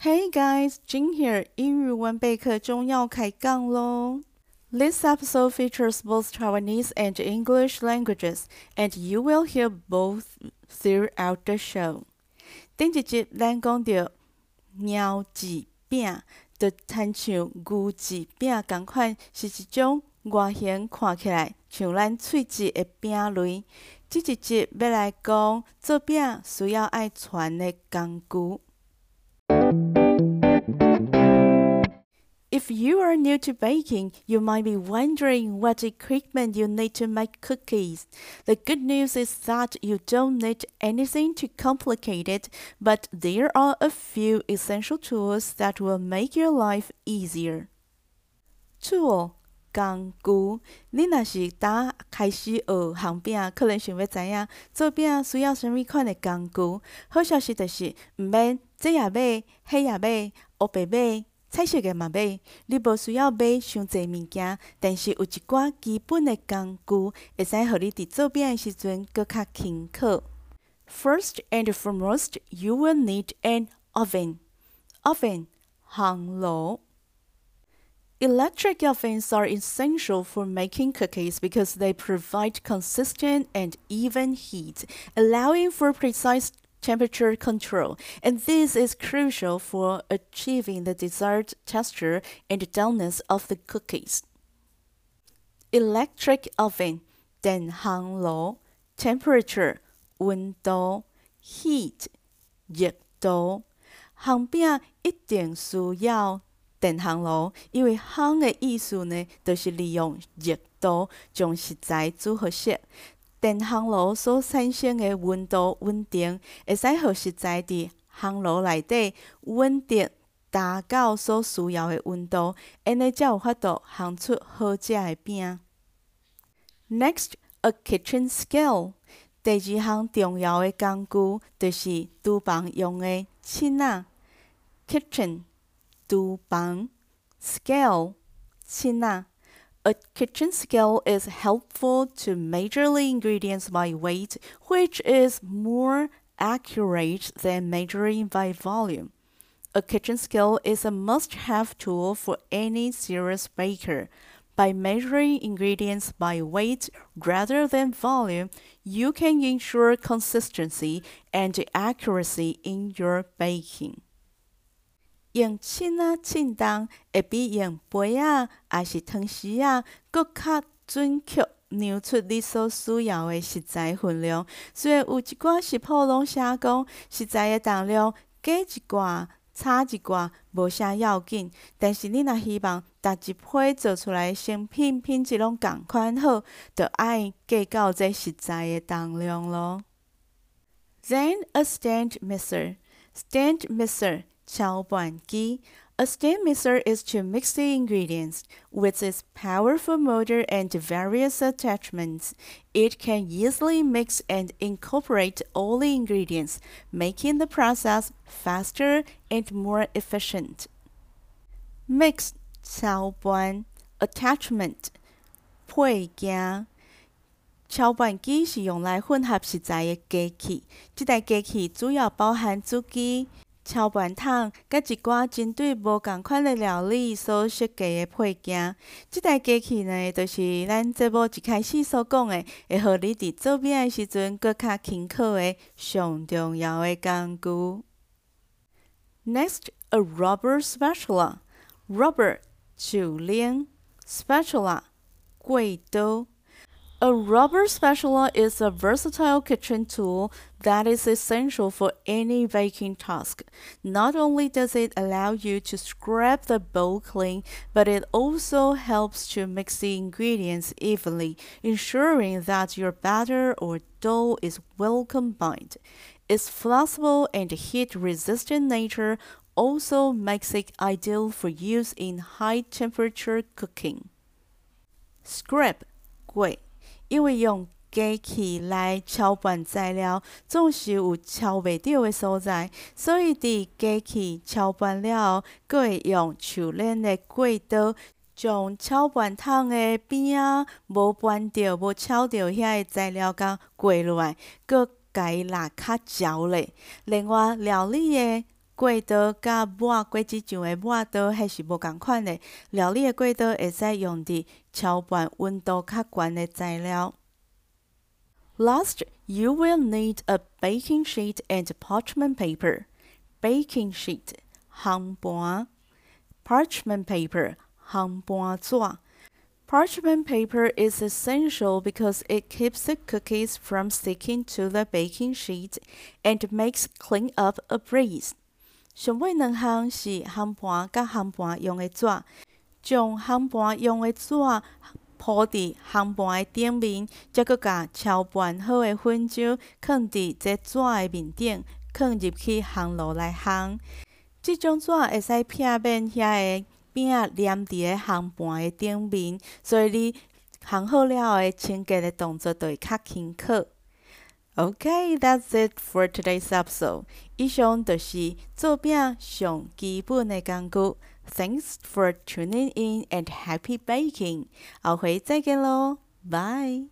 Hey guys, Jin here. 英语文备课中要开杠喽。This episode features both Taiwanese and English languages, and you will hear both throughout the show. 顶一集咱讲到鸟字饼，就摊像牛字饼共款，是一种外形看起来像咱喙子的饼类。这一集要来讲做饼需要爱传的工具。If you are new to baking, you might be wondering what equipment you need to make cookies. The good news is that you don't need anything too complicated, but there are a few essential tools that will make your life easier. Tool 工具，你若是打开始学烘饼，可能想要知影做饼需要什物款的工具。好消息就是，毋免这也买，迄也买，黑白买。 彩色嘅嘛买，你无需要买伤济物件，但是有一寡基本嘅工具，会使互你伫做饼嘅时阵搁较轻巧。First and foremost, you will need an oven. Oven 烘炉。Electric ovens are essential for making cookies because they provide consistent and even heat, allowing for precise temperature control, and this is crucial for achieving the desired texture and doneness of the cookies. Electric oven 电烘炉 temperature 温度 heat 热度烘饼一定需要电烘炉，因为烘嘅意思呢，就是利用热度将食材煮好食。 電烘爐所產生的溫度穩定，會使互食材伫烘爐內底穩定達到所需要嘅溫度，安尼才有法度烘出好食嘅餅。Next, a kitchen scale。第二項重要嘅工具就是廚房用嘅秤仔。Kitchen，廚房，scale，秤仔。A kitchen scale is helpful to measure the ingredients by weight, which is more accurate than measuring by volume. A kitchen scale is a must have tool for any serious baker. By measuring ingredients by weight rather than volume, you can ensure consistency and accuracy in your baking. 用秤啊称重，会比用杯啊还是汤匙啊，搁较准确量出你所需要的食材分量。虽然有一寡食谱拢写讲食材的重量加一寡、差一寡无啥要紧，但是你若希望逐一批做出来成品品质拢共款好，就爱计较这食材的重量咯。Then a stand mixer, stand mixer. Chao Ban Ki, a stand mixer is to mix the ingredients. With its powerful motor and various attachments, it can easily mix and incorporate all the ingredients, making the process faster and more efficient. Mix Chao Ban Attachment 配件搅拌机是用来混合食材的机器，这台机器主要包含煮机、超拌桶，甲一寡针对无共款的料理所设计的配件。即台机器呢，就是咱节目一开始所讲的，会互你伫做饼的时阵搁较轻巧的上重要的工具。Next, a rubber spatula. Rubber 手链，spatula 贵刀。A rubber spatula is a versatile kitchen tool that is essential for any baking task. Not only does it allow you to scrape the bowl clean, but it also helps to mix the ingredients evenly, ensuring that your batter or dough is well combined. Its flexible and heat resistant nature also makes it ideal for use in high temperature cooking. Scrape 贵因为用机器来搅拌材料，总是有敲袂着的所在，所以伫机器搅拌了后，佫会用手链的过刀，将搅拌桶的边仔无扳着、无敲着遐个材料甲过落来，佫甲伊拉较焦咧。另外，料理的 过刀甲抹果子酱的抹刀，迄是无共款的。料理的过刀会使用伫超拌温度较悬的材料。Last, you will need a baking sheet and parchment paper. Baking sheet 烘盘，parchment paper 烘盘纸。Parchment paper is essential because it keeps the cookies from sticking to the baking sheet and makes clean up a breeze. 上尾两项是烘盘甲烘盘用的纸，将烘盘用的纸铺伫烘盘的顶面，再搁甲超拌好的粉浆放伫这纸的面顶，放入去烘炉内烘。即种纸会使避免遐个。饼粘伫个烘盘的顶面，所以你烘好了后，清洁的动作就会较轻巧。Okay, that's it for today's episode. 以上就是做饼上基本的工具。Thanks for tuning in and happy baking. 后回再见喽，Bye.